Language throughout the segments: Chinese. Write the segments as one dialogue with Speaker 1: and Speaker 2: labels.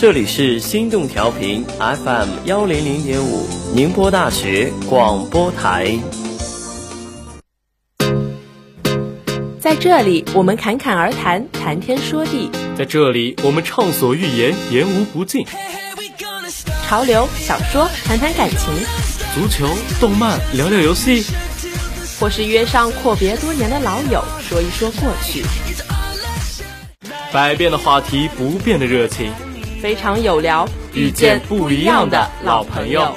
Speaker 1: 这里是心动调频 FM 幺零零点五，宁波大学广播台。
Speaker 2: 在这里，我们侃侃而谈，谈天说地；
Speaker 3: 在这里，我们畅所欲言，言无不尽。
Speaker 2: 潮流、小说，谈谈感情；
Speaker 3: 足球、动漫，聊聊游戏；
Speaker 2: 或是约上阔别多年的老友，说一说过去。
Speaker 3: 百变的话题，不变的热情，
Speaker 2: 非常有聊，
Speaker 3: 遇见不一样的老朋友。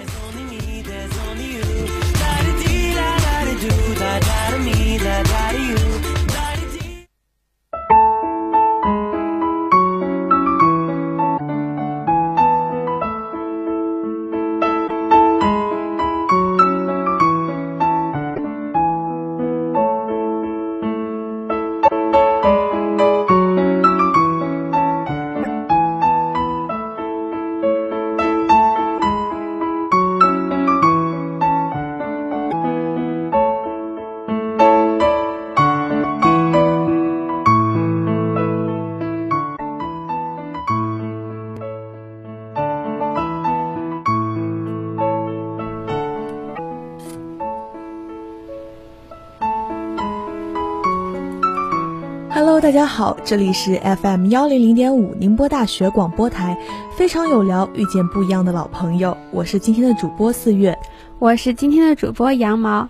Speaker 4: 大家好，这里是 FM 幺零零点五宁波大学广播台，非常有聊，遇见不一样的老朋友，我是今天的主播四月，
Speaker 5: 我是今天的主播羊毛。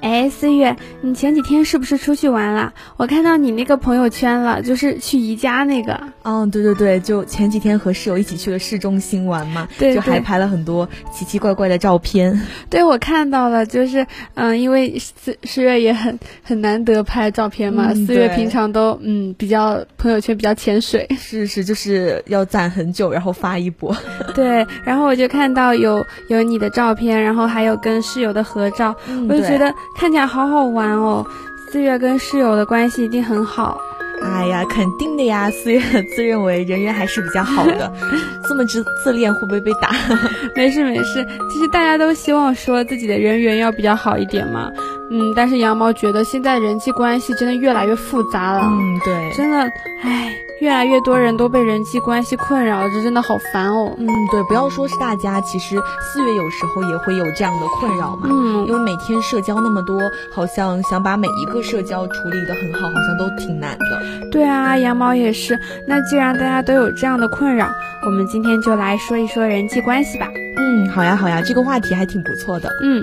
Speaker 5: 哎，思月，你前几天是不是出去玩了？我看到你那个朋友圈了，就是去宜家那个。
Speaker 4: 嗯，对对对，就前几天和室友一起去了市中心玩嘛，
Speaker 5: 对，
Speaker 4: 就还拍了很多奇奇怪怪的照片。
Speaker 5: 对，我看到了，就是嗯，因为四四月也很很难得拍照片嘛，四月平常都嗯比较朋友圈比较潜水，
Speaker 4: 是是，就是要攒很久，然后发一波。
Speaker 5: 对，然后我就看到有有你的照片，然后还有跟室友的合照，我就觉得。看起来好好玩哦，四月跟室友的关系一定很好。
Speaker 4: 哎呀，肯定的呀，四月 自认为人缘还是比较好的，这么自自恋会不会被打？
Speaker 5: 没事没事，其实大家都希望说自己的人缘要比较好一点嘛。嗯，但是羊毛觉得现在人际关系真的越来越复杂了。
Speaker 4: 嗯，对，
Speaker 5: 真的，唉。越来越多人都被人际关系困扰，这真的好烦哦。
Speaker 4: 嗯，对，不要说是大家，其实四月有时候也会有这样的困扰嘛。
Speaker 5: 嗯，
Speaker 4: 因为每天社交那么多，好像想把每一个社交处理得很好，好像都挺难的。
Speaker 5: 对啊，羊毛也是。那既然大家都有这样的困扰，我们今天就来说一说人际关系吧。
Speaker 4: 嗯，好呀，好呀，这个话题还挺不错的。
Speaker 5: 嗯。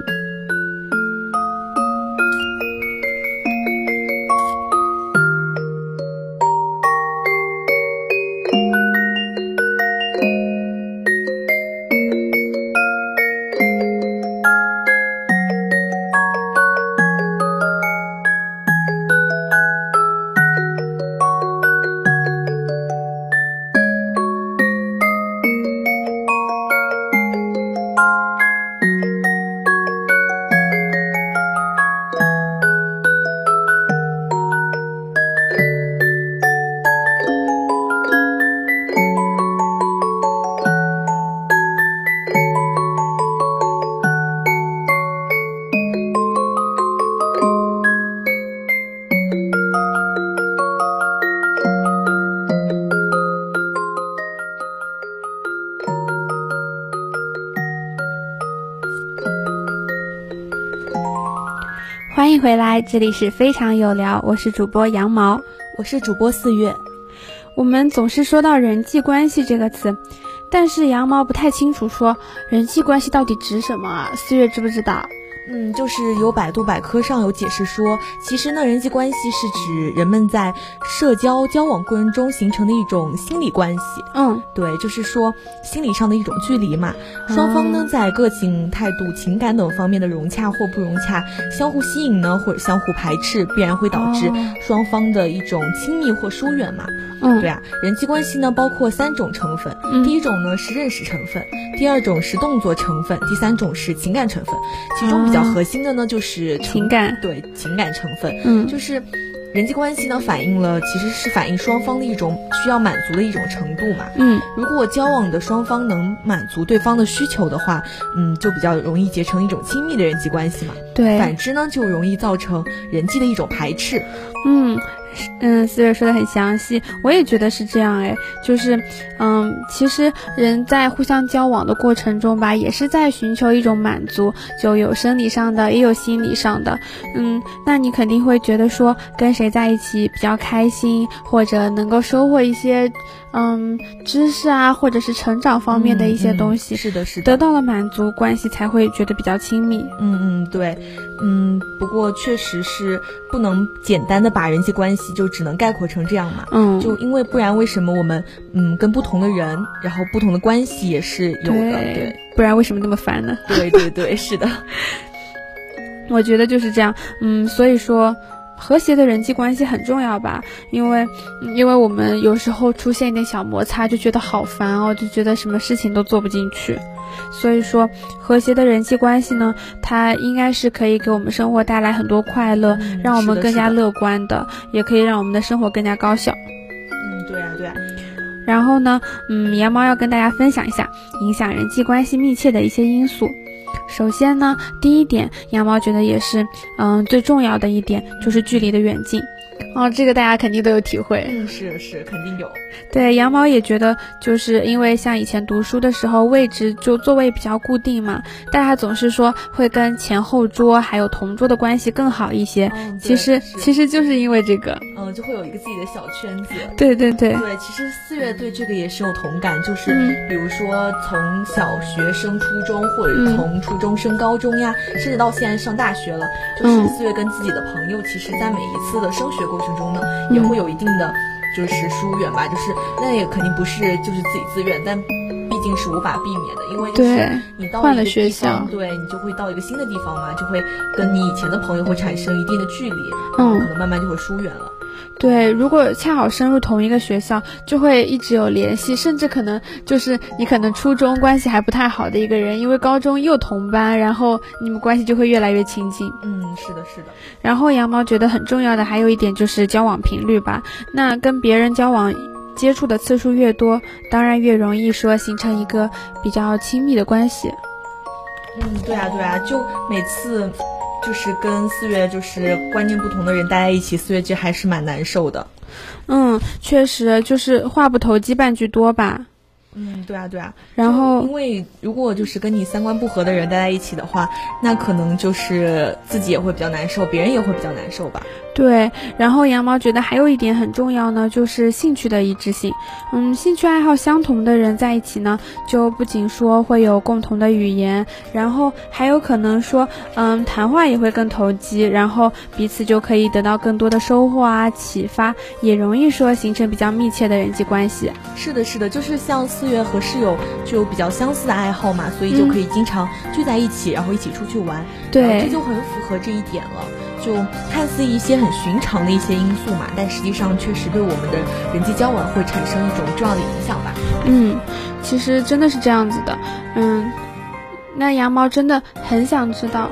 Speaker 5: 迎回来，这里是非常有聊，我是主播羊毛，
Speaker 4: 我是主播四月。
Speaker 5: 我们总是说到人际关系这个词，但是羊毛不太清楚说人际关系到底指什么啊？四月知不知道？
Speaker 4: 嗯，就是有百度百科上有解释说，其实呢，人际关系是指人们在社交交往过程中形成的一种心理关系。
Speaker 5: 嗯，
Speaker 4: 对，就是说心理上的一种距离嘛。双方呢，在个性、态度、情感等方面的融洽或不融洽，相互吸引呢，或者相互排斥，必然会导致双方的一种亲密或疏远嘛。
Speaker 5: 嗯，
Speaker 4: 对啊，人际关系呢包括三种成分，第一种呢是认识成分，第二种是动作成分，第三种是情感成分，其中比较。比较核心的呢，就是
Speaker 5: 情感，
Speaker 4: 对情感成分，
Speaker 5: 嗯，
Speaker 4: 就是人际关系呢，反映了其实是反映双方的一种需要满足的一种程度嘛，
Speaker 5: 嗯，
Speaker 4: 如果交往的双方能满足对方的需求的话，嗯，就比较容易结成一种亲密的人际关系嘛，
Speaker 5: 对，
Speaker 4: 反之呢，就容易造成人际的一种排斥，
Speaker 5: 嗯，嗯，四月说的很详细，我也觉得是这样哎，就是，嗯，其实人在互相交往的过程中吧，也是在寻求一种满足，就有生理上的，也有心理上的，嗯，那你肯定会觉得说跟谁在一起比较开心，或者能够收获一些。嗯，知识啊，或者是成长方面的一些东西，
Speaker 4: 是的，是的，
Speaker 5: 得到了满足，关系才会觉得比较亲密。
Speaker 4: 嗯嗯，对，嗯，不过确实是不能简单的把人际关系就只能概括成这样嘛。
Speaker 5: 嗯，
Speaker 4: 就因为不然，为什么我们嗯跟不同的人，然后不同的关系也是有的？对，
Speaker 5: 不然为什么那么烦呢？
Speaker 4: 对对对，是的，
Speaker 5: 我觉得就是这样。嗯，所以说。和谐的人际关系很重要吧，因为，因为我们有时候出现一点小摩擦就觉得好烦哦，就觉得什么事情都做不进去。所以说，和谐的人际关系呢，它应该是可以给我们生活带来很多快乐，让我们更加乐观的，也可以让我们的生活更加高效。
Speaker 4: 嗯，对啊，对啊。
Speaker 5: 然后呢，嗯，羊毛要跟大家分享一下影响人际关系密切的一些因素。首先呢，第一点，羊毛觉得也是，嗯，最重要的一点就是距离的远近。哦，这个大家肯定都有体会。
Speaker 4: 是是，肯定有。
Speaker 5: 对，羊毛也觉得，就是因为像以前读书的时候，位置就座位比较固定嘛，大家总是说会跟前后桌还有同桌的关系更好一些。其实其实就是因为这个，
Speaker 4: 嗯，就会有一个自己的小圈子。
Speaker 5: 对对对。
Speaker 4: 对，其实四月对这个也是有同感，就是比如说从小学升初中，或者从初中升高中呀，甚至到现在上大学了，就是四月跟自己的朋友，其实在每一次的升学过程中呢，也会有一定的。就是疏远吧，就是那也肯定不是就是自己自愿，但毕竟是无法避免的，因为就是你到
Speaker 5: 了学校，
Speaker 4: 对你就会到一个新的地方嘛，就会跟你以前的朋友会产生一定的距离，嗯，可能慢慢就会疏远了。
Speaker 5: 对，如果恰好升入同一个学校，就会一直有联系，甚至可能就是你可能初中关系还不太好的一个人，因为高中又同班，然后你们关系就会越来越亲近。
Speaker 4: 嗯，是的，是的。
Speaker 5: 然后羊毛觉得很重要的还有一点就是交往频率吧，那跟别人交往接触的次数越多，当然越容易说形成一个比较亲密的关系。
Speaker 4: 嗯，对啊，对啊，就每次。就是跟四月就是观念不同的人待在一起，四月其实还是蛮难受的。
Speaker 5: 嗯，确实就是话不投机半句多吧。
Speaker 4: 嗯，对啊，对啊。
Speaker 5: 然后，
Speaker 4: 因为如果就是跟你三观不合的人待在一起的话，那可能就是自己也会比较难受，别人也会比较难受吧。
Speaker 5: 对，然后羊毛觉得还有一点很重要呢，就是兴趣的一致性。嗯，兴趣爱好相同的人在一起呢，就不仅说会有共同的语言，然后还有可能说，嗯，谈话也会更投机，然后彼此就可以得到更多的收获啊，启发，也容易说形成比较密切的人际关系。
Speaker 4: 是的，是的，就是像四月和室友就有比较相似的爱好嘛，所以就可以经常聚在一起，然后一起出去玩。
Speaker 5: 对，
Speaker 4: 这就很符合这一点了。就看似一些很寻常的一些因素嘛，但实际上确实对我们的人际交往会产生一种重要的影响吧。
Speaker 5: 嗯，其实真的是这样子的。嗯，那羊毛真的很想知道，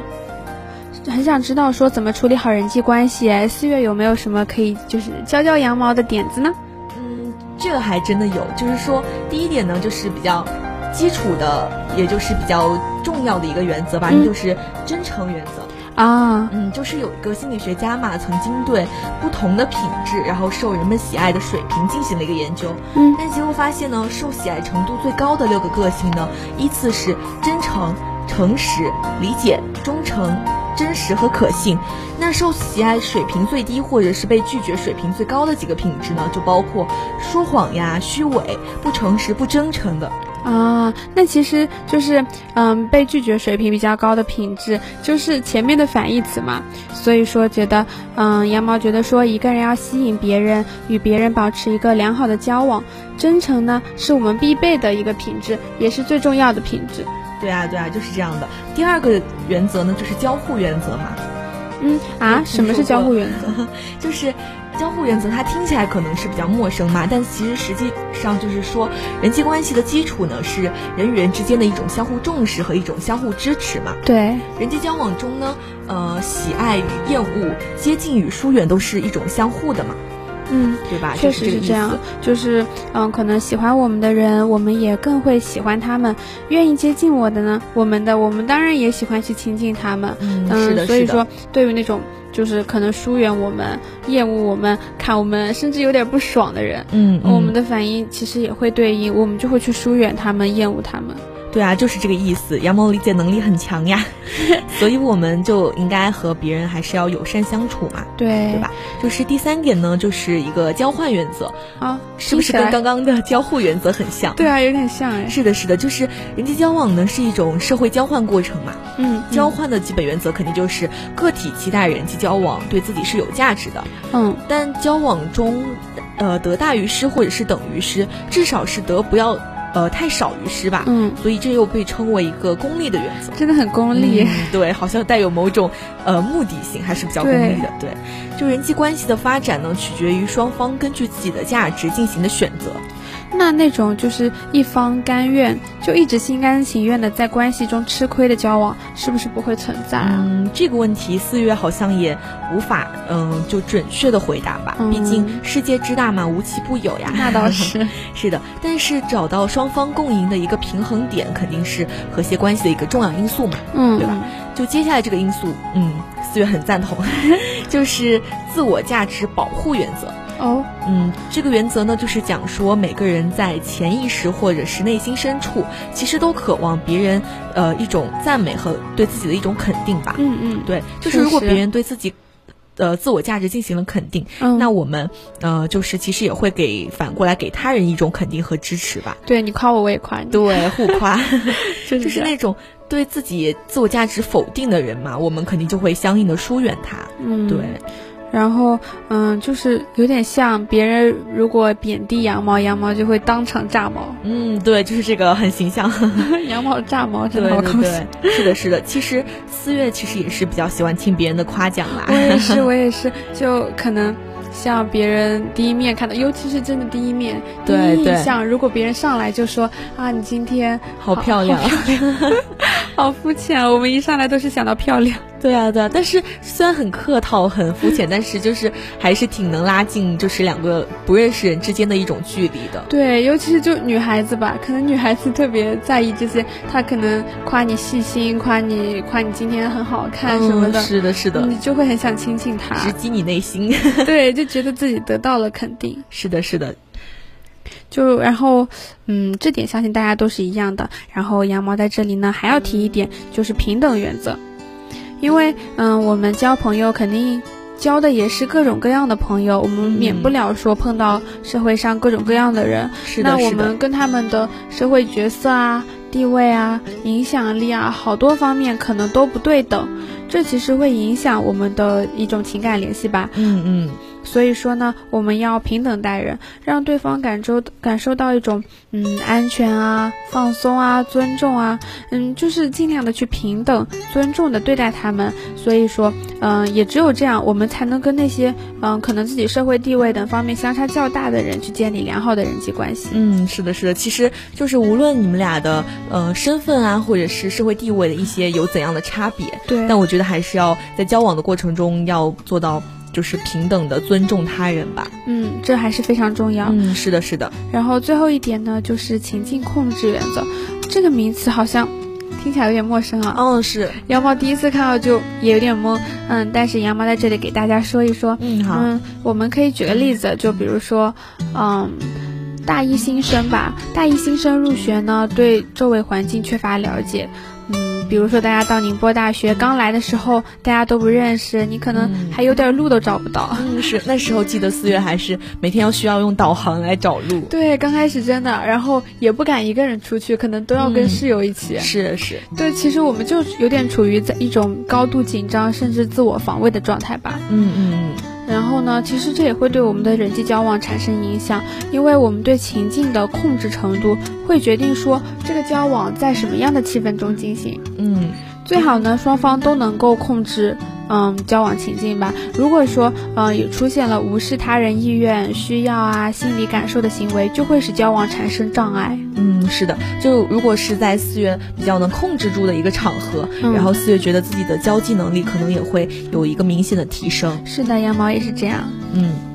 Speaker 5: 很想知道说怎么处理好人际关系。四月有没有什么可以就是教教羊毛的点子呢？
Speaker 4: 嗯，这个还真的有，就是说第一点呢，就是比较基础的，也就是比较重要的一个原则吧，那就是真诚原则。
Speaker 5: 啊，
Speaker 4: 嗯，就是有一个心理学家嘛，曾经对不同的品质，然后受人们喜爱的水平进行了一个研究，
Speaker 5: 嗯，
Speaker 4: 但结果发现呢，受喜爱程度最高的六个个性呢，依次是真诚、诚实、理解、忠诚、真实和可信。那受喜爱水平最低或者是被拒绝水平最高的几个品质呢，就包括说谎呀、虚伪、不诚实、不真诚的。
Speaker 5: 啊，那其实就是，嗯，被拒绝水平比较高的品质，就是前面的反义词嘛。所以说，觉得，嗯，羊毛觉得说，一个人要吸引别人，与别人保持一个良好的交往，真诚呢，是我们必备的一个品质，也是最重要的品质。
Speaker 4: 对啊，对啊，就是这样的。第二个原则呢，就是交互原则嘛。
Speaker 5: 嗯啊，什么是交互原则？
Speaker 4: 就是。交互原则，它听起来可能是比较陌生嘛，但其实实际上就是说，人际关系的基础呢是人与人之间的一种相互重视和一种相互支持嘛。
Speaker 5: 对，
Speaker 4: 人际交往中呢，呃，喜爱与厌恶、接近与疏远都是一种相互的嘛。
Speaker 5: 嗯，
Speaker 4: 对吧？
Speaker 5: 确实是这样，就是嗯，可能喜欢我们的人，我们也更会喜欢他们；愿意接近我的呢，我们的我们当然也喜欢去亲近他们。
Speaker 4: 嗯，是的，
Speaker 5: 所以说，对于那种。就是可能疏远我们、厌恶我们、看我们甚至有点不爽的人，
Speaker 4: 嗯，
Speaker 5: 我们的反应其实也会对应，我们就会去疏远他们、厌恶他们。
Speaker 4: 对啊，就是这个意思。羊毛理解能力很强呀，所以我们就应该和别人还是要友善相处嘛，
Speaker 5: 对
Speaker 4: 对吧？就是第三点呢，就是一个交换原则
Speaker 5: 啊，
Speaker 4: 是不是跟刚刚的交互原则很像？
Speaker 5: 对啊，有点像哎。
Speaker 4: 是的，是的，就是人际交往呢是一种社会交换过程嘛。
Speaker 5: 嗯，
Speaker 4: 交换的基本原则肯定就是个体期待人际交往对自己是有价值的。
Speaker 5: 嗯，
Speaker 4: 但交往中，呃，得大于失或者是等于失，至少是得不要。呃，太少于失吧，
Speaker 5: 嗯，
Speaker 4: 所以这又被称为一个功利的原则，
Speaker 5: 真的很功利，
Speaker 4: 嗯、对，好像带有某种呃目的性，还是比较功利的，对。就人际关系的发展呢，取决于双方根据自己的价值进行的选择。
Speaker 5: 那那种就是一方甘愿就一直心甘情愿的在关系中吃亏的交往，是不是不会存在啊？
Speaker 4: 嗯，这个问题四月好像也无法嗯就准确的回答吧，
Speaker 5: 嗯、
Speaker 4: 毕竟世界之大嘛，无奇不有呀。
Speaker 5: 那倒是
Speaker 4: 是的，但是找到双方共赢的一个平衡点，肯定是和谐关系的一个重要因素嘛，
Speaker 5: 嗯，
Speaker 4: 对吧？就接下来这个因素，嗯，四月很赞同，就是自我价值保护原则。
Speaker 5: 哦，
Speaker 4: 嗯，这个原则呢，就是讲说每个人在潜意识或者是内心深处，其实都渴望别人呃一种赞美和对自己的一种肯定吧。
Speaker 5: 嗯嗯，
Speaker 4: 对，就是如果别人对自己。呃，自我价值进行了肯定，
Speaker 5: 嗯、
Speaker 4: 那我们呃，就是其实也会给反过来给他人一种肯定和支持吧。
Speaker 5: 对你夸我，我也夸你，
Speaker 4: 对，互夸，
Speaker 5: 就
Speaker 4: 就是那种对自己自我价值否定的人嘛，我们肯定就会相应的疏远他。
Speaker 5: 嗯，
Speaker 4: 对。
Speaker 5: 然后，嗯，就是有点像别人如果贬低羊毛，羊毛就会当场炸毛。
Speaker 4: 嗯，对，就是这个很形象，
Speaker 5: 羊毛炸毛，真的好高
Speaker 4: 兴。是的，是的。其实四月其实也是比较喜欢听别人的夸奖啦。
Speaker 5: 我也是，我也是，就可能像别人第一面看到，尤其是真的第一面，第一印象，如果别人上来就说啊，你今天
Speaker 4: 好漂亮，
Speaker 5: 好漂亮，好肤浅。啊我们一上来都是想到漂亮。
Speaker 4: 对啊，对啊，但是虽然很客套、很肤浅，但是就是还是挺能拉近就是两个不认识人之间的一种距离的。
Speaker 5: 对，尤其是就女孩子吧，可能女孩子特别在意这些，她可能夸你细心，夸你夸你今天很好看什么的。
Speaker 4: 嗯、是的，是的，
Speaker 5: 你就会很想亲近她，
Speaker 4: 直击你内心。
Speaker 5: 对，就觉得自己得到了肯定。
Speaker 4: 是的，是的。
Speaker 5: 就然后，嗯，这点相信大家都是一样的。然后羊毛在这里呢还要提一点，就是平等原则。因为，嗯，我们交朋友肯定交的也是各种各样的朋友，我们免不了说碰到社会上各种各样的人。
Speaker 4: 是的，
Speaker 5: 那我们跟他们的社会角色啊、地位啊、影响力啊，好多方面可能都不对等，这其实会影响我们的一种情感联系吧。
Speaker 4: 嗯嗯。
Speaker 5: 所以说呢，我们要平等待人，让对方感受感受到一种嗯安全啊、放松啊、尊重啊，嗯，就是尽量的去平等、尊重的对待他们。所以说，嗯，也只有这样，我们才能跟那些嗯可能自己社会地位等方面相差较大的人去建立良好的人际关系。
Speaker 4: 嗯，是的，是的，其实就是无论你们俩的呃身份啊，或者是社会地位的一些有怎样的差别，
Speaker 5: 对，
Speaker 4: 但我觉得还是要在交往的过程中要做到。就是平等的尊重他人吧，
Speaker 5: 嗯，这还是非常重要。
Speaker 4: 嗯，是的，是的。
Speaker 5: 然后最后一点呢，就是情境控制原则，这个名词好像听起来有点陌生啊。
Speaker 4: 嗯，是。
Speaker 5: 羊毛第一次看到就也有点懵，嗯，但是羊毛在这里给大家说一说。
Speaker 4: 嗯，好。
Speaker 5: 嗯，我们可以举个例子，就比如说，嗯，大一新生吧，大一新生入学呢，对周围环境缺乏了解。嗯，比如说大家到宁波大学刚来的时候，大家都不认识，你可能还有点路都找不到。
Speaker 4: 嗯，是那时候记得四月还是每天要需要用导航来找路。
Speaker 5: 对，刚开始真的，然后也不敢一个人出去，可能都要跟室友一起。
Speaker 4: 是是。
Speaker 5: 对，其实我们就有点处于在一种高度紧张甚至自我防卫的状态吧。
Speaker 4: 嗯嗯嗯。
Speaker 5: 然后呢，其实这也会对我们的人际交往产生影响，因为我们对情境的控制程度会决定说这个交往在什么样的气氛中进行。
Speaker 4: 嗯，
Speaker 5: 最好呢，双方都能够控制，嗯，交往情境吧。如果说，嗯，也出现了无视他人意愿、需要啊、心理感受的行为，就会使交往产生障碍。
Speaker 4: 嗯，是的，就如果是在四月比较能控制住的一个场合，
Speaker 5: 嗯、
Speaker 4: 然后四月觉得自己的交际能力可能也会有一个明显的提升。
Speaker 5: 是的，羊毛也是这样。
Speaker 4: 嗯。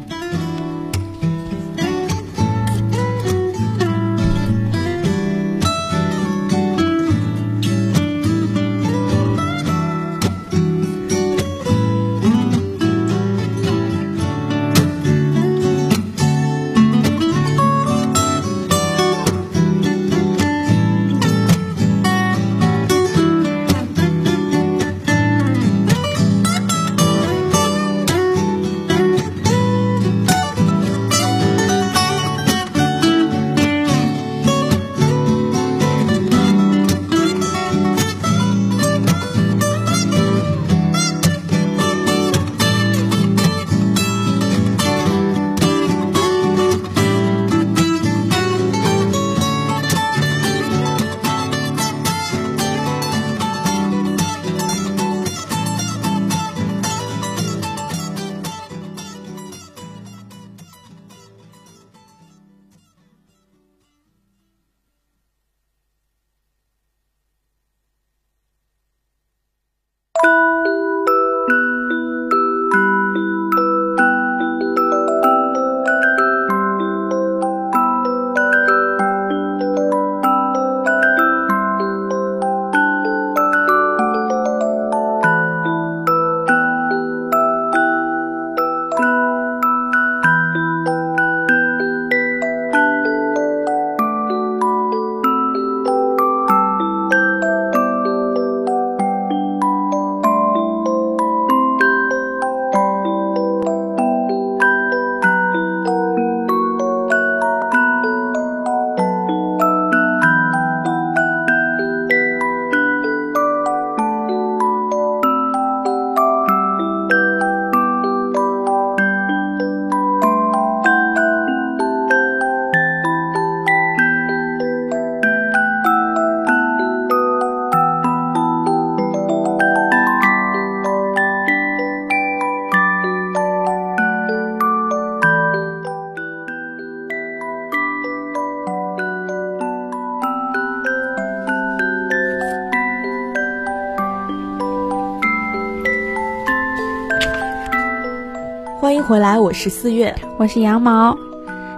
Speaker 4: 我是四月，
Speaker 5: 我是羊毛。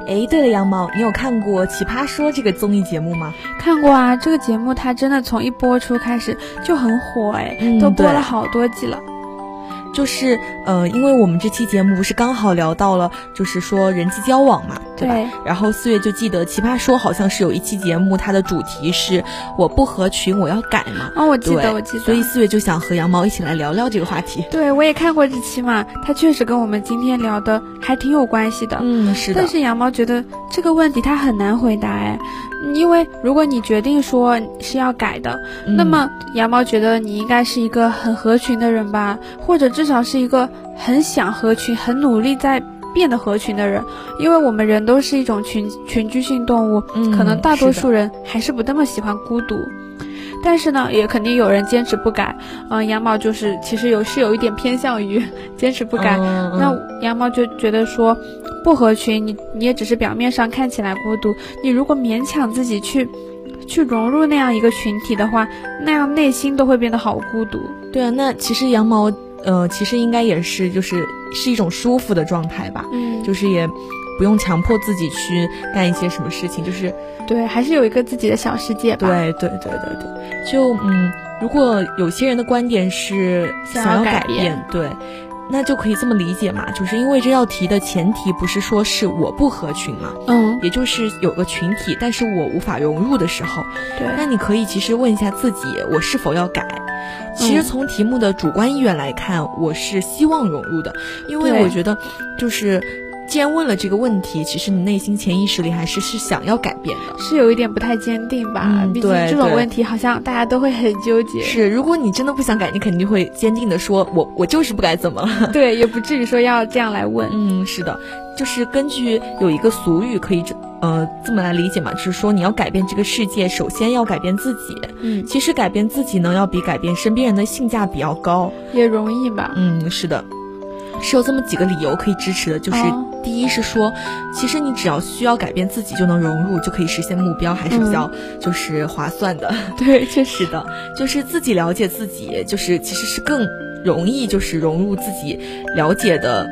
Speaker 4: 哎，对了，羊毛，你有看过《奇葩说》这个综艺节目吗？
Speaker 5: 看过啊，这个节目它真的从一播出开始就很火，哎，都播了好多季了。
Speaker 4: 就是呃，因为我们这期节目不是刚好聊到了，就是说人际交往嘛，对吧？然后四月就记得《奇葩说》好像是有一期节目，它的主题是我不合群，我要改嘛。
Speaker 5: 哦，我记得，我记得。
Speaker 4: 所以四月就想和羊毛一起来聊聊这个话题。
Speaker 5: 对，我也看过这期嘛，它确实跟我们今天聊的还挺有关系的。
Speaker 4: 嗯，是的。
Speaker 5: 但是羊毛觉得这个问题它很难回答哎。因为如果你决定说是要改的，那么羊毛觉得你应该是一个很合群的人吧，或者至少是一个很想合群、很努力在变得合群的人。因为我们人都是一种群群居性动物，嗯可能大多数人还是不那么喜欢孤独。但是呢，也肯定有人坚持不改。嗯，羊毛就是其实有是有一点偏向于 坚持不改。那羊毛就觉得说。不合群，你你也只是表面上看起来孤独。你如果勉强自己去，去融入那样一个群体的话，那样内心都会变得好孤独。
Speaker 4: 对啊，那其实羊毛，呃，其实应该也是，就是是一种舒服的状态吧。
Speaker 5: 嗯，
Speaker 4: 就是也不用强迫自己去干一些什么事情，就是
Speaker 5: 对，还是有一个自己的小世界
Speaker 4: 吧。对对对对对，就嗯，如果有些人的观点是想要改变，对。那就可以这么理解嘛，就是因为这道题的前提不是说是我不合群嘛，
Speaker 5: 嗯，
Speaker 4: 也就是有个群体，但是我无法融入的时候，
Speaker 5: 对，
Speaker 4: 那你可以其实问一下自己，我是否要改？其实从题目的主观意愿来看，我是希望融入的，因为我觉得就是。既然问了这个问题，其实你内心潜意识里还是是想要改变的，
Speaker 5: 是有一点不太坚定吧？毕竟这种问题好像大家都会很纠结。
Speaker 4: 是，如果你真的不想改，你肯定会坚定的说，我我就是不改，怎么了？
Speaker 5: 对，也不至于说要这样来问。
Speaker 4: 嗯，是的，就是根据有一个俗语可以这呃这么来理解嘛，就是说你要改变这个世界，首先要改变自己。
Speaker 5: 嗯，
Speaker 4: 其实改变自己呢，要比改变身边人的性价比要高，
Speaker 5: 也容易吧？
Speaker 4: 嗯，是的。是有这么几个理由可以支持的，就是第一是说，其实你只要需要改变自己就能融入，就可以实现目标，还是比较就是划算的。
Speaker 5: 对，确实
Speaker 4: 的，就是自己了解自己，就是其实是更容易就是融入自己了解的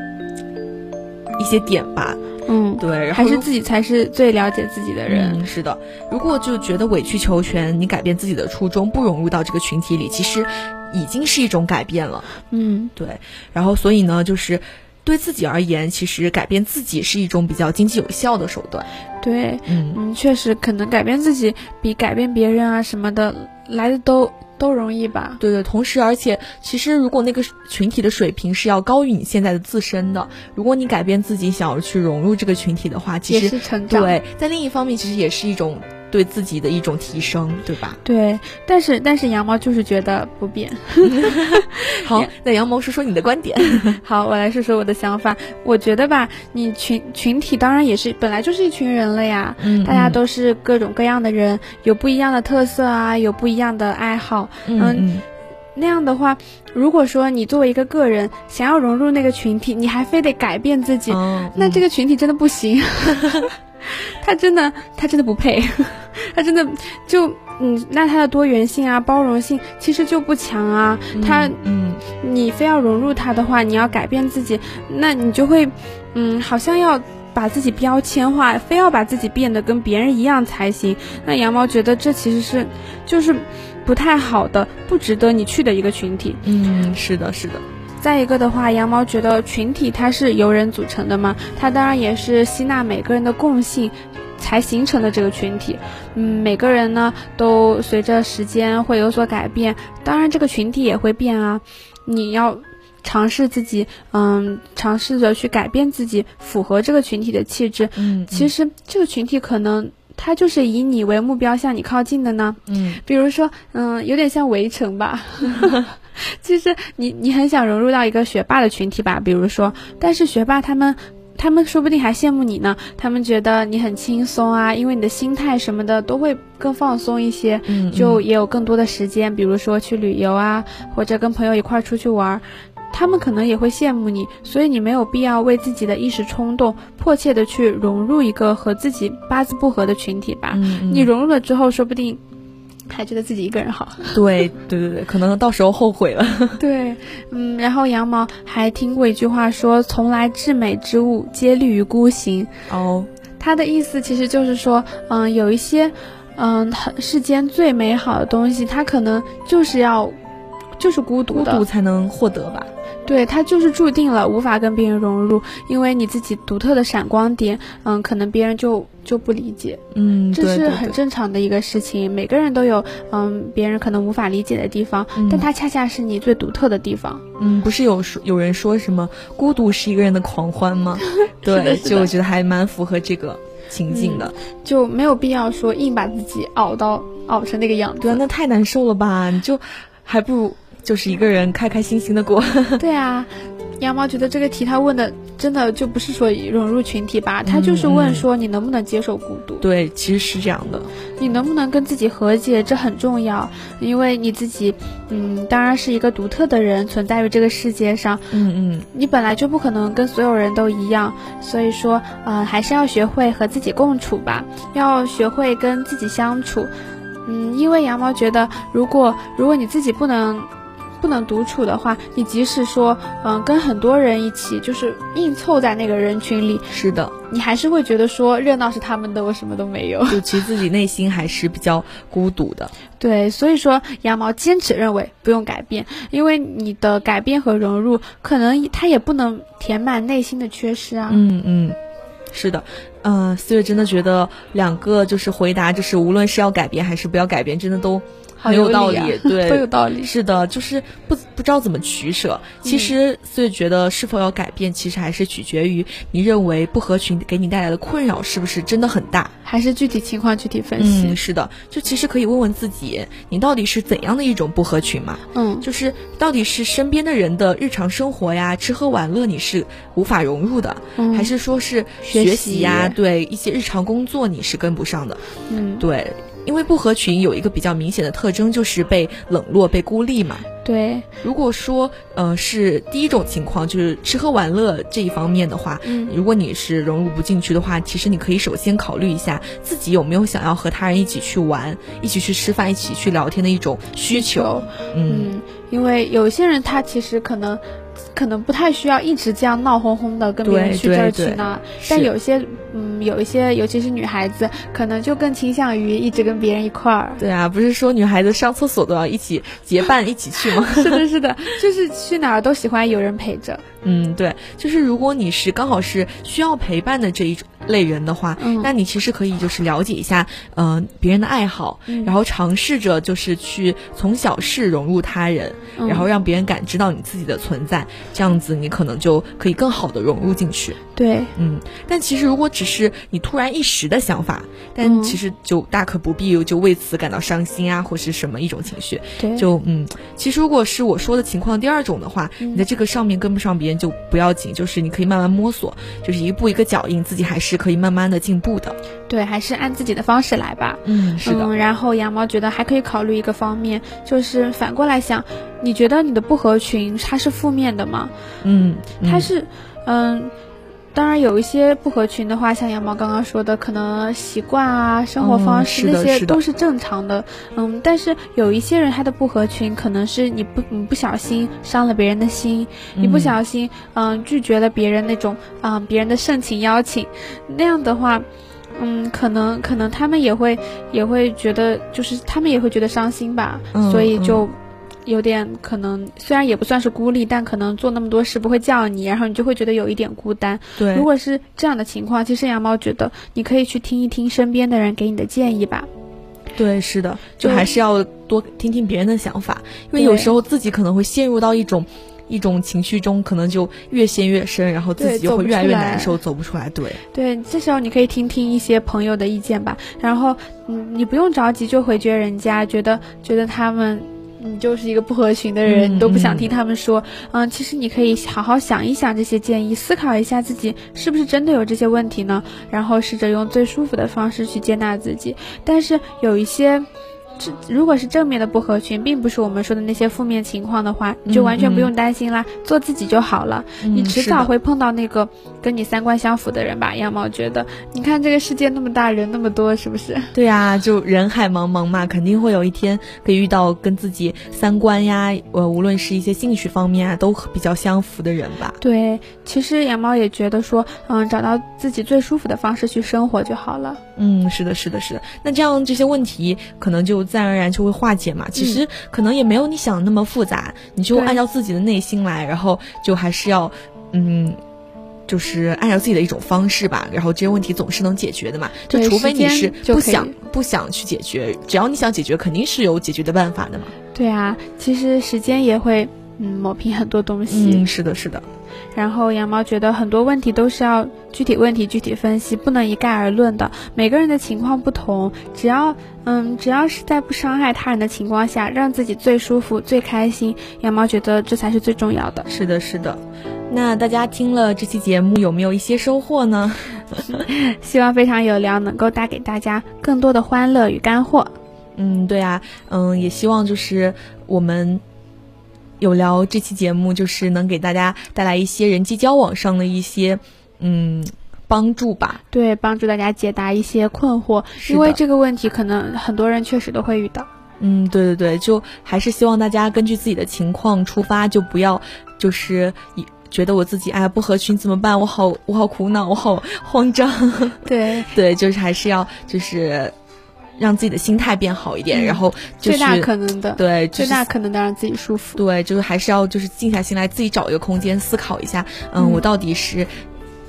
Speaker 4: 一些点吧。
Speaker 5: 嗯，
Speaker 4: 对，
Speaker 5: 还是自己才是最了解自己的人。
Speaker 4: 是的，如果就觉得委曲求全，你改变自己的初衷，不融入到这个群体里，其实。已经是一种改变了，
Speaker 5: 嗯，
Speaker 4: 对，然后所以呢，就是对自己而言，其实改变自己是一种比较经济有效的手段，
Speaker 5: 对，
Speaker 4: 嗯。
Speaker 5: 嗯，确实可能改变自己比改变别人啊什么的来的都都容易吧，
Speaker 4: 对对，同时而且其实如果那个群体的水平是要高于你现在的自身的，如果你改变自己想要去融入这个群体的话，其实对，在另一方面其实也是一种。对自己的一种提升，对吧？
Speaker 5: 对，但是但是羊毛就是觉得不变。
Speaker 4: 好，那羊毛说说你的观点。
Speaker 5: 好，我来说说我的想法。我觉得吧，你群群体当然也是本来就是一群人了呀，
Speaker 4: 嗯，
Speaker 5: 大家都是各种各样的人，有不一样的特色啊，有不一样的爱好，
Speaker 4: 嗯，
Speaker 5: 那样的话，如果说你作为一个个人想要融入那个群体，你还非得改变自己，那这个群体真的不行。他真的，他真的不配，他真的就嗯，那他的多元性啊、包容性其实就不强啊。他
Speaker 4: 嗯，
Speaker 5: 你非要融入他的话，你要改变自己，那你就会嗯，好像要把自己标签化，非要把自己变得跟别人一样才行。那羊毛觉得这其实是就是不太好的，不值得你去的一个群体。
Speaker 4: 嗯，是的，是的。
Speaker 5: 再一个的话，羊毛觉得群体它是由人组成的嘛，它当然也是吸纳每个人的共性，才形成的这个群体。嗯，每个人呢都随着时间会有所改变，当然这个群体也会变啊。你要尝试自己，嗯，尝试着去改变自己，符合这个群体的气质。
Speaker 4: 嗯，
Speaker 5: 其实这个群体可能它就是以你为目标向你靠近的呢。
Speaker 4: 嗯，
Speaker 5: 比如说，嗯，有点像围城吧。其实你你很想融入到一个学霸的群体吧，比如说，但是学霸他们他们说不定还羡慕你呢，他们觉得你很轻松啊，因为你的心态什么的都会更放松一些，就也有更多的时间，比如说去旅游啊，或者跟朋友一块出去玩，他们可能也会羡慕你，所以你没有必要为自己的一时冲动，迫切的去融入一个和自己八字不合的群体吧，你融入了之后，说不定。还觉得自己一个人好。
Speaker 4: 对对对对，可能到时候后悔了。
Speaker 5: 对，嗯，然后羊毛还听过一句话说：“从来至美之物，皆立于孤行。”
Speaker 4: 哦，
Speaker 5: 他的意思其实就是说，嗯，有一些，嗯，世间最美好的东西，它可能就是要，就是孤独的，
Speaker 4: 孤独才能获得吧。
Speaker 5: 对，他就是注定了无法跟别人融入，因为你自己独特的闪光点，嗯，可能别人就就不理解，
Speaker 4: 嗯，
Speaker 5: 这是很正常的一个事情。每个人都有，嗯，别人可能无法理解的地方，但它恰恰是你最独特的地方。
Speaker 4: 嗯，不是有说有人说什么孤独是一个人的狂欢吗？对，就我觉得还蛮符合这个情境的，
Speaker 5: 就没有必要说硬把自己熬到熬成那个样子，
Speaker 4: 对，那太难受了吧？你就还不如。就是一个人开开心心的过。
Speaker 5: 对啊，羊毛觉得这个题他问的真的就不是说融入群体吧，他就是问说你能不能接受孤独。
Speaker 4: 对，其实是这样的，
Speaker 5: 你能不能跟自己和解，这很重要，因为你自己，嗯，当然是一个独特的人存在于这个世界上。
Speaker 4: 嗯嗯，
Speaker 5: 你本来就不可能跟所有人都一样，所以说，呃，还是要学会和自己共处吧，要学会跟自己相处。嗯，因为羊毛觉得，如果如果你自己不能。不能独处的话，你即使说，嗯，跟很多人一起，就是硬凑在那个人群里，
Speaker 4: 是的，
Speaker 5: 你还是会觉得说热闹是他们的，我什么都没有。
Speaker 4: 就其实自己内心还是比较孤独的。
Speaker 5: 对，所以说羊毛坚持认为不用改变，因为你的改变和融入，可能它也不能填满内心的缺失啊。
Speaker 4: 嗯嗯，是的，嗯，四月真的觉得两个就是回答，就是无论是要改变还是不要改变，真的都。很
Speaker 5: 有
Speaker 4: 道理，对，
Speaker 5: 都有道理。
Speaker 4: 是的，就是不不知道怎么取舍。其实，所以觉得是否要改变，其实还是取决于你认为不合群给你带来的困扰是不是真的很大，
Speaker 5: 还是具体情况具体分析。
Speaker 4: 嗯，是的，就其实可以问问自己，你到底是怎样的一种不合群嘛？
Speaker 5: 嗯，
Speaker 4: 就是到底是身边的人的日常生活呀、吃喝玩乐你是无法融入的，还是说是学习呀？对一些日常工作你是跟不上的。
Speaker 5: 嗯，
Speaker 4: 对。因为不合群有一个比较明显的特征，就是被冷落、被孤立嘛。
Speaker 5: 对，
Speaker 4: 如果说呃是第一种情况，就是吃喝玩乐这一方面的话，
Speaker 5: 嗯，
Speaker 4: 如果你是融入不进去的话，其实你可以首先考虑一下自己有没有想要和他人一起去玩、一起去吃饭、一起去聊天的一种需求。
Speaker 5: 嗯，因为有些人他其实可能。可能不太需要一直这样闹哄哄的跟别人去这儿去那，但有些嗯，有一些尤其是女孩子，可能就更倾向于一直跟别人一块儿。
Speaker 4: 对啊，不是说女孩子上厕所都要一起结伴一起去吗？
Speaker 5: 是的，是的，就是去哪儿都喜欢有人陪着。
Speaker 4: 嗯，对，就是如果你是刚好是需要陪伴的这一类人的话，那你其实可以就是了解一下，嗯，别人的爱好，然后尝试着就是去从小事融入他人，然后让别人感知到你自己的存在，这样子你可能就可以更好的融入进去。
Speaker 5: 对，
Speaker 4: 嗯，但其实如果只是你突然一时的想法，但其实就大可不必就为此感到伤心啊，或是什么一种情绪。
Speaker 5: 对，
Speaker 4: 就嗯，其实如果是我说的情况第二种的话，你在这个上面跟不上别人就不要紧，就是你可以慢慢摸索，就是一步一个脚印，自己还是可以慢慢的进步的。
Speaker 5: 对，还是按自己的方式来吧。
Speaker 4: 嗯，是的。
Speaker 5: 然后羊毛觉得还可以考虑一个方面，就是反过来想，你觉得你的不合群它是负面的吗？
Speaker 4: 嗯，
Speaker 5: 它是，嗯。当然，有一些不合群的话，像羊毛刚刚说的，可能习惯啊、生活方式那些都是正常的。嗯，但是有一些人他的不合群，可能是你不你不小心伤了别人的心，你不小心嗯拒绝了别人那种嗯别人的盛情邀请，那样的话，嗯，可能可能他们也会也会觉得，就是他们也会觉得伤心吧，所以就。有点可能，虽然也不算是孤立，但可能做那么多事不会叫你，然后你就会觉得有一点孤单。
Speaker 4: 对，
Speaker 5: 如果是这样的情况，其实羊毛觉得你可以去听一听身边的人给你的建议吧。
Speaker 4: 对，是的，就还是要多听听别人的想法，因为有时候自己可能会陷入到一种一种情绪中，可能就越陷越深，然后自己就会越来越难受，走不出来。对，
Speaker 5: 对，这时候你可以听听一些朋友的意见吧，然后嗯，你不用着急就回绝人家，觉得觉得他们。你就是一个不合群的人，你都不想听他们说。嗯，其实你可以好好想一想这些建议，思考一下自己是不是真的有这些问题呢？然后试着用最舒服的方式去接纳自己。但是有一些，这如果是正面的不合群，并不是我们说的那些负面情况的话，你就完全不用担心啦，做自己就好了。你迟早会碰到那个跟你三观相符的人吧？羊毛觉得，你看这个世界那么大，人那么多，是不是？
Speaker 4: 对呀，就人海茫茫嘛，肯定会有一天可以遇到跟自己三观呀，呃，无论是一些兴趣方面啊，都比较相符的人吧。
Speaker 5: 对，其实羊毛也觉得说，嗯，找到自己最舒服的方式去生活就好了。
Speaker 4: 嗯，是的，是的，是的。那这样这些问题可能就自然而然就会化解嘛。其实可能也没有你想的那么复杂，你就按照自己的内心来，然后就还是要，嗯，就是按照自己的一种方式吧。然后这些问题总是能解决的嘛。就除非你是不想不想去解决，只要你想解决，肯定是有解决的办法的嘛。
Speaker 5: 对啊，其实时间也会嗯抹平很多东西。
Speaker 4: 嗯，是的，是的。
Speaker 5: 然后羊毛觉得很多问题都是要具体问题具体分析，不能一概而论的。每个人的情况不同，只要嗯，只要是在不伤害他人的情况下，让自己最舒服、最开心，羊毛觉得这才是最重要的。
Speaker 4: 是的，是的。那大家听了这期节目有没有一些收获呢？
Speaker 5: 希望非常有聊能够带给大家更多的欢乐与干货。
Speaker 4: 嗯，对啊，嗯，也希望就是我们。有聊这期节目，就是能给大家带来一些人际交往上的一些嗯帮助吧。
Speaker 5: 对，帮助大家解答一些困惑，因为这个问题可能很多人确实都会遇到。
Speaker 4: 嗯，对对对，就还是希望大家根据自己的情况出发，就不要就是觉得我自己哎呀不合群怎么办？我好我好苦恼，我好慌张。
Speaker 5: 对
Speaker 4: 对，就是还是要就是。让自己的心态变好一点，然后
Speaker 5: 最大可能的
Speaker 4: 对
Speaker 5: 最大可能的让自己舒服。
Speaker 4: 对，就是还是要就是静下心来，自己找一个空间思考一下，嗯，我到底是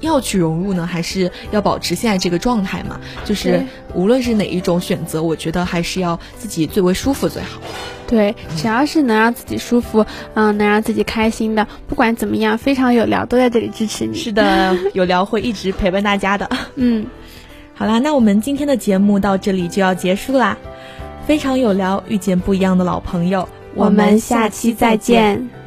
Speaker 4: 要去融入呢，还是要保持现在这个状态嘛？就是无论是哪一种选择，我觉得还是要自己最为舒服最好。
Speaker 5: 对，只要是能让自己舒服，嗯，能让自己开心的，不管怎么样，非常有聊都在这里支持你。
Speaker 4: 是的，有聊会一直陪伴大家的。
Speaker 5: 嗯。
Speaker 4: 好啦，那我们今天的节目到这里就要结束啦。非常有聊，遇见不一样的老朋友，
Speaker 5: 我们下期再见。